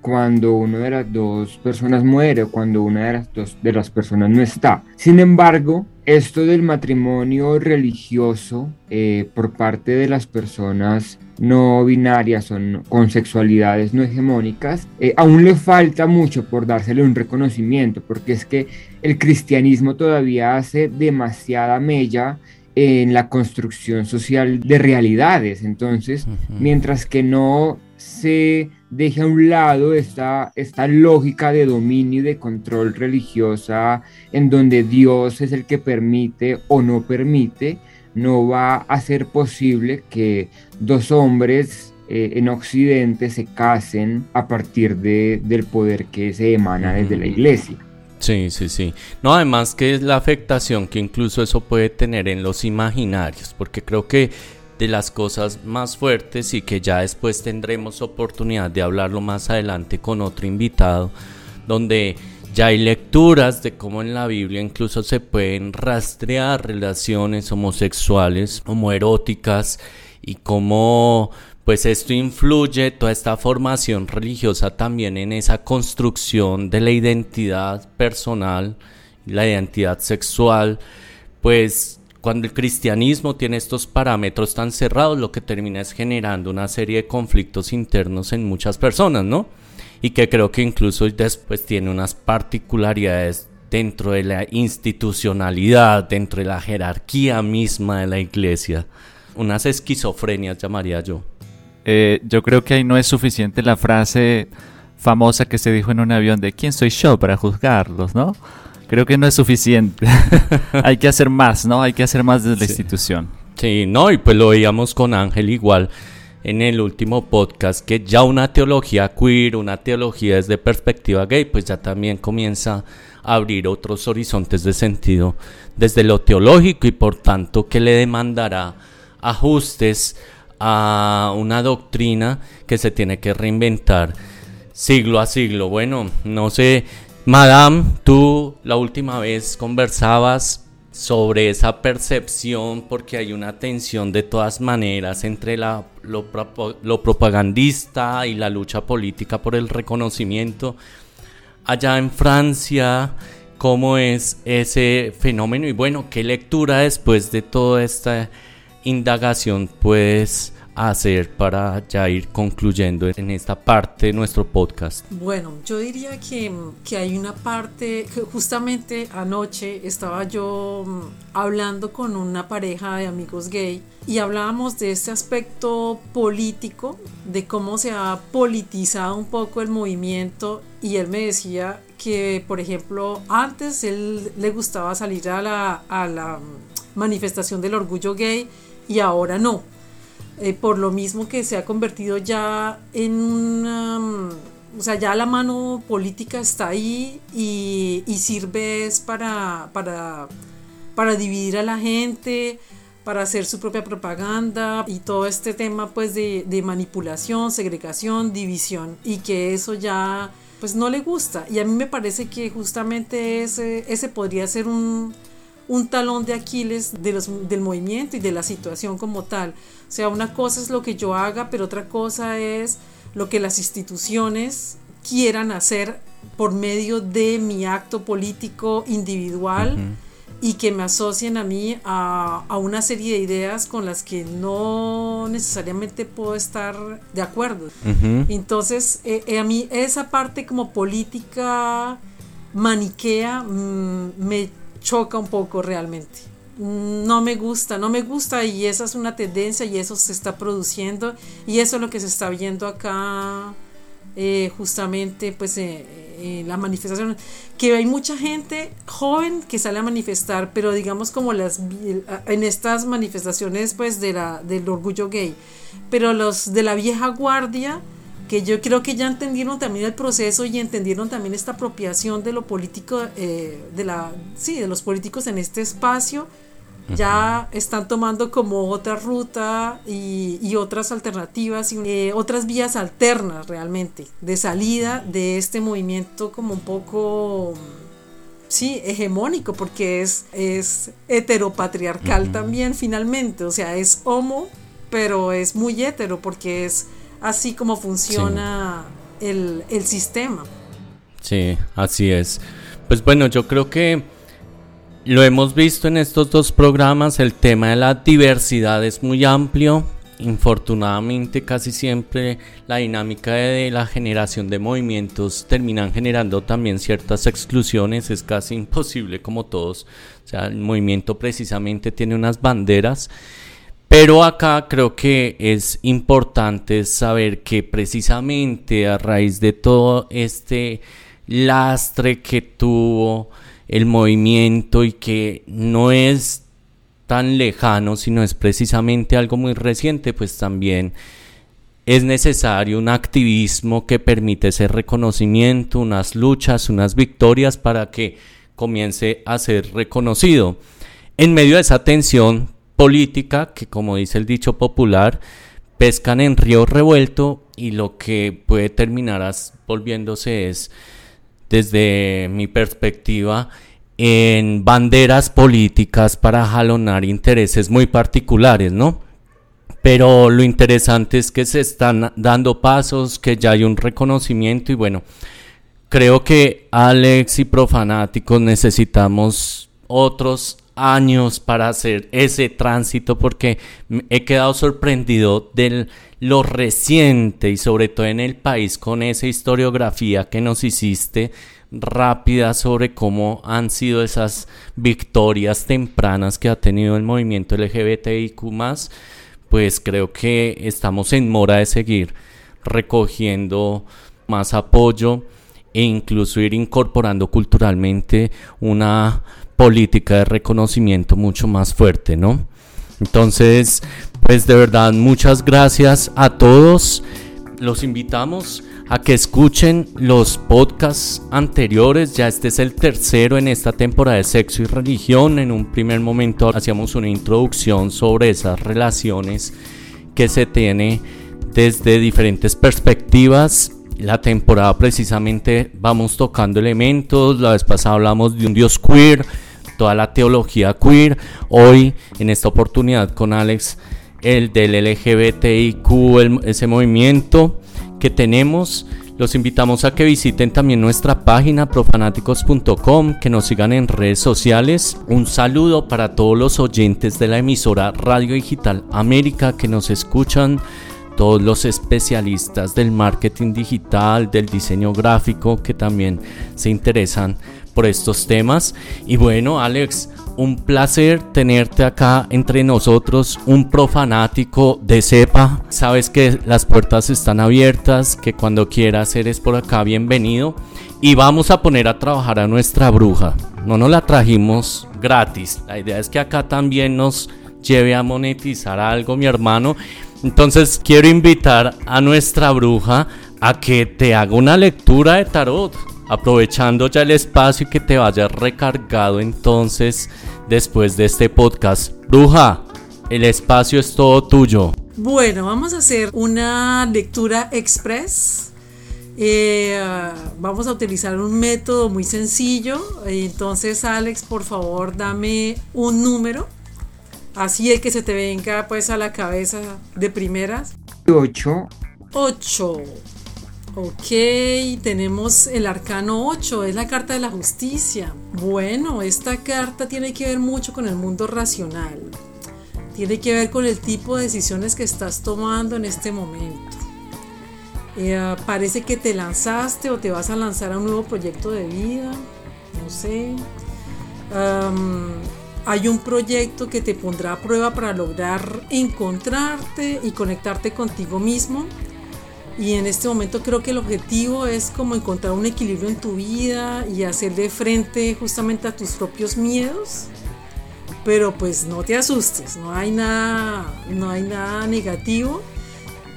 S6: cuando una de las dos personas muere o cuando una de las dos de las personas no está. Sin embargo, esto del matrimonio religioso eh, por parte de las personas no binarias o con sexualidades no hegemónicas, eh, aún le falta mucho por dársele un reconocimiento, porque es que el cristianismo todavía hace demasiada mella en la construcción social de realidades. Entonces, mientras que no se deje a un lado esta, esta lógica de dominio y de control religiosa en donde Dios es el que permite o no permite, no va a ser posible que dos hombres eh, en Occidente se casen a partir de, del poder que se emana desde la iglesia.
S1: Sí, sí, sí. No, además que es la afectación que incluso eso puede tener en los imaginarios, porque creo que de las cosas más fuertes y que ya después tendremos oportunidad de hablarlo más adelante con otro invitado, donde ya hay lecturas de cómo en la Biblia incluso se pueden rastrear relaciones homosexuales, homoeróticas y cómo pues esto influye toda esta formación religiosa también en esa construcción de la identidad personal, la identidad sexual, pues cuando el cristianismo tiene estos parámetros tan cerrados, lo que termina es generando una serie de conflictos internos en muchas personas, ¿no? y que creo que incluso después tiene unas particularidades dentro de la institucionalidad, dentro de la jerarquía misma de la iglesia. Unas esquizofrenias llamaría yo.
S3: Eh, yo creo que ahí no es suficiente la frase famosa que se dijo en un avión de ¿quién soy yo para juzgarlos? ¿no? Creo que no es suficiente. [LAUGHS] Hay que hacer más, ¿no? Hay que hacer más desde la institución.
S1: Sí, no, y pues lo veíamos con Ángel igual en el último podcast que ya una teología queer, una teología desde perspectiva gay, pues ya también comienza a abrir otros horizontes de sentido desde lo teológico y por tanto que le demandará ajustes a una doctrina que se tiene que reinventar siglo a siglo. Bueno, no sé, Madame, tú la última vez conversabas sobre esa percepción porque hay una tensión de todas maneras entre la, lo, propagandista y la lucha política por el reconocimiento. Allá en Francia, ¿cómo es ese fenómeno? Y bueno, ¿qué lectura después de toda esta indagación puedes hacer para ya ir concluyendo en esta parte de nuestro podcast?
S5: Bueno, yo diría que, que hay una parte, justamente anoche estaba yo mm, hablando con una pareja de amigos gay y hablábamos de este aspecto político, de cómo se ha politizado un poco el movimiento y él me decía que, por ejemplo, antes él le gustaba salir a la, a la mm, manifestación del orgullo gay y ahora no eh, por lo mismo que se ha convertido ya en una... Mm, o sea, ya la mano política está ahí y, sirve para, para, para dividir a la gente, para hacer su propia propaganda y todo este tema pues de, de, manipulación, segregación, división y que eso ya pues no le gusta. Y a mí me parece que justamente ese, ese podría ser un, un talón de Aquiles de los, del movimiento y de la situación como tal. O sea, una cosa es lo que yo haga, pero otra cosa es lo que las instituciones quieran hacer por medio de mi acto político individual y que me asocien a mí a, a, una serie de ideas con las que no necesariamente puedo estar de acuerdo. Entonces, eh, eh, a mí esa parte como política maniquea mm, me choca un poco realmente. No me gusta, no me gusta y esa es una tendencia y eso se está produciendo y eso es lo que se está viendo acá eh, justamente pues eh, la manifestación, que hay mucha gente joven que sale a manifestar, pero digamos como las en estas manifestaciones pues de la, del orgullo gay, pero los de la vieja guardia, que yo creo que ya entendieron también el proceso y entendieron también esta apropiación de lo político, eh, de la, sí, de los políticos en este espacio, ya están tomando como otra ruta y, otras alternativas, y, eh, otras vías alternas realmente de salida de este movimiento como un poco sí, hegemónico, porque es, es heteropatriarcal también finalmente, o sea, es homo, pero es muy hetero, porque es así como funciona el, el sistema.
S1: Sí, así es. Pues bueno, yo creo que lo hemos visto en estos dos programas, el tema de la diversidad es muy amplio. Infortunadamente casi siempre la dinámica de la generación de movimientos terminan generando también ciertas exclusiones, es casi imposible como todos. O sea, el movimiento precisamente tiene unas banderas, pero acá creo que es importante saber que precisamente a raíz de todo este lastre que tuvo el movimiento y que no es tan lejano, sino es precisamente algo muy reciente, pues también es necesario un activismo que permite ese reconocimiento, unas luchas, unas victorias para que comience a ser reconocido. En medio de esa tensión política, que como dice el dicho popular, pescan en río revuelto y lo que puede terminar volviéndose es desde mi perspectiva, en banderas políticas para jalonar intereses muy particulares, ¿no? Pero lo interesante es que se están dando pasos, que ya hay un reconocimiento y bueno, creo que Alex y Profanáticos necesitamos otros años para hacer ese tránsito porque he quedado sorprendido de lo reciente y sobre todo en el país con esa historiografía que nos hiciste rápida sobre cómo han sido esas victorias tempranas que ha tenido el movimiento LGBTIQ pues creo que estamos en mora de seguir recogiendo más apoyo e incluso ir incorporando culturalmente una política de reconocimiento mucho más fuerte, ¿no? Entonces, pues de verdad, muchas gracias a todos. Los invitamos a que escuchen los podcasts anteriores. Ya este es el tercero en esta temporada de sexo y religión. En un primer momento hacíamos una introducción sobre esas relaciones que se tiene desde diferentes perspectivas la temporada precisamente vamos tocando elementos. La vez pasada hablamos de un dios queer, toda la teología queer. Hoy, en esta oportunidad con Alex, el del LGBTIQ, ese movimiento que tenemos. Los invitamos a que visiten también nuestra página profanáticos.com, que nos sigan en redes sociales. Un saludo para todos los oyentes de la emisora Radio Digital América que nos escuchan, todos los especialistas del marketing digital, del diseño gráfico que también se interesan por estos temas. Y bueno, Alex, un placer tenerte acá entre nosotros, un profanático de cepa. Sabes que las puertas están abiertas, que cuando quieras eres por acá bienvenido. Y vamos a poner a trabajar a nuestra bruja. No nos la trajimos gratis. La idea es que acá también nos lleve a monetizar algo, mi hermano. Entonces quiero invitar a nuestra bruja a que te haga una lectura de tarot aprovechando ya el espacio y que te vayas recargado entonces después de este podcast. Bruja, el espacio es todo tuyo.
S5: Bueno, vamos a hacer una lectura express Eh, vamos a utilizar un método muy sencillo. Entonces, Alex, por favor, dame un número. Así el que se te venga pues a la cabeza de primeras.
S6: 8.
S5: 8. Ok, tenemos el arcano 8, es la carta de la justicia. Bueno, esta carta tiene que ver mucho con el mundo racional. Tiene que ver con el tipo de decisiones que estás tomando en este momento. Eh, parece que te lanzaste o te vas a lanzar a un nuevo proyecto de vida. No sé. hay un proyecto que te pondrá a prueba para lograr encontrarte y conectarte contigo mismo y en este momento creo que el objetivo es como encontrar un equilibrio en tu vida y hacerle frente justamente a tus propios miedos. Pero pues no te asustes, no hay nada, no hay nada negativo.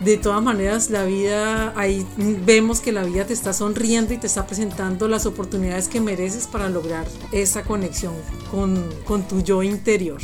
S5: De todas maneras, la vida, ahí vemos que la vida te está sonriendo y te está presentando las oportunidades que mereces para lograr esa conexión con, con tu yo interior.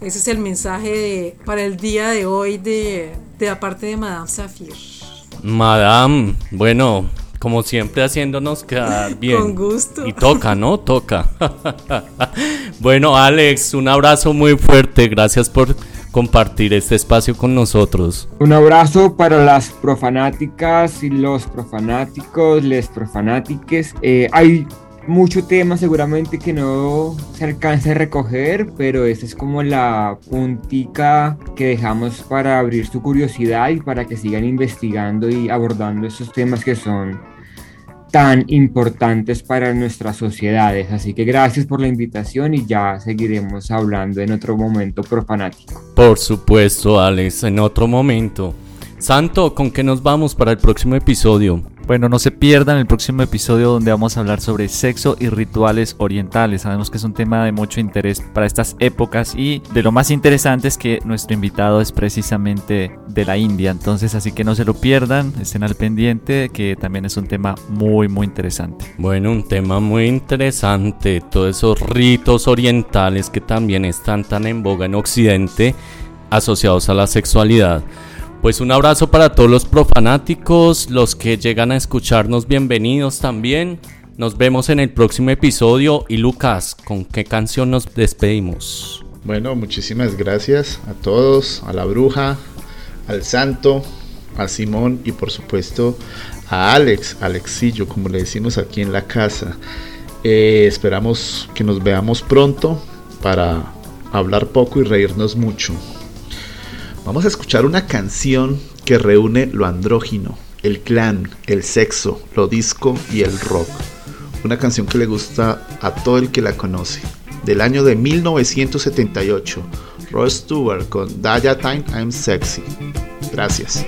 S5: Ese es el mensaje para el día de hoy de, de la parte de Madame Safir.
S1: Madame, bueno, como siempre haciéndonos quedar bien.
S5: Con gusto.
S1: Y toca, ¿no? Toca. [LAUGHS] bueno, Alex, un abrazo muy fuerte. Gracias por compartir este espacio con nosotros.
S6: Un abrazo para las profanáticas y los profanáticos, les profanátiques. Eh, hay mucho tema seguramente que no se alcance a recoger, pero esta es como la puntica que dejamos para abrir su curiosidad y para que sigan investigando y abordando esos temas que son tan importantes para nuestras sociedades. Así que gracias por la invitación y ya seguiremos hablando en otro momento profanático.
S1: Por supuesto, Alex, en otro momento. Santo, ¿con qué nos vamos para el próximo episodio?
S3: Bueno, no se pierdan el próximo episodio donde vamos a hablar sobre sexo y rituales orientales. Sabemos que es un tema de mucho interés para estas épocas y de lo más interesante es que nuestro invitado es precisamente de la India. Entonces, así que no se lo pierdan, estén al pendiente, que también es un tema muy, muy interesante.
S1: Bueno, un tema muy interesante. Todos esos ritos orientales que también están tan en boga en Occidente asociados a la sexualidad. Pues un abrazo para todos los profanáticos, los que llegan a escucharnos, bienvenidos también. Nos vemos en el próximo episodio. Y Lucas, ¿con qué canción nos despedimos?
S4: Bueno, muchísimas gracias a todos, a la bruja, al santo, a Simón y por supuesto a Alex, Alexillo, como le decimos aquí en la casa. Eh, esperamos que nos veamos pronto para hablar poco y reírnos mucho. Vamos a escuchar una canción que reúne lo andrógino, el clan, el sexo, lo disco y el rock. Una canción que le gusta a todo el que la conoce. Del año de 1978, Rod Stewart con Daya Time I'm Sexy. Gracias.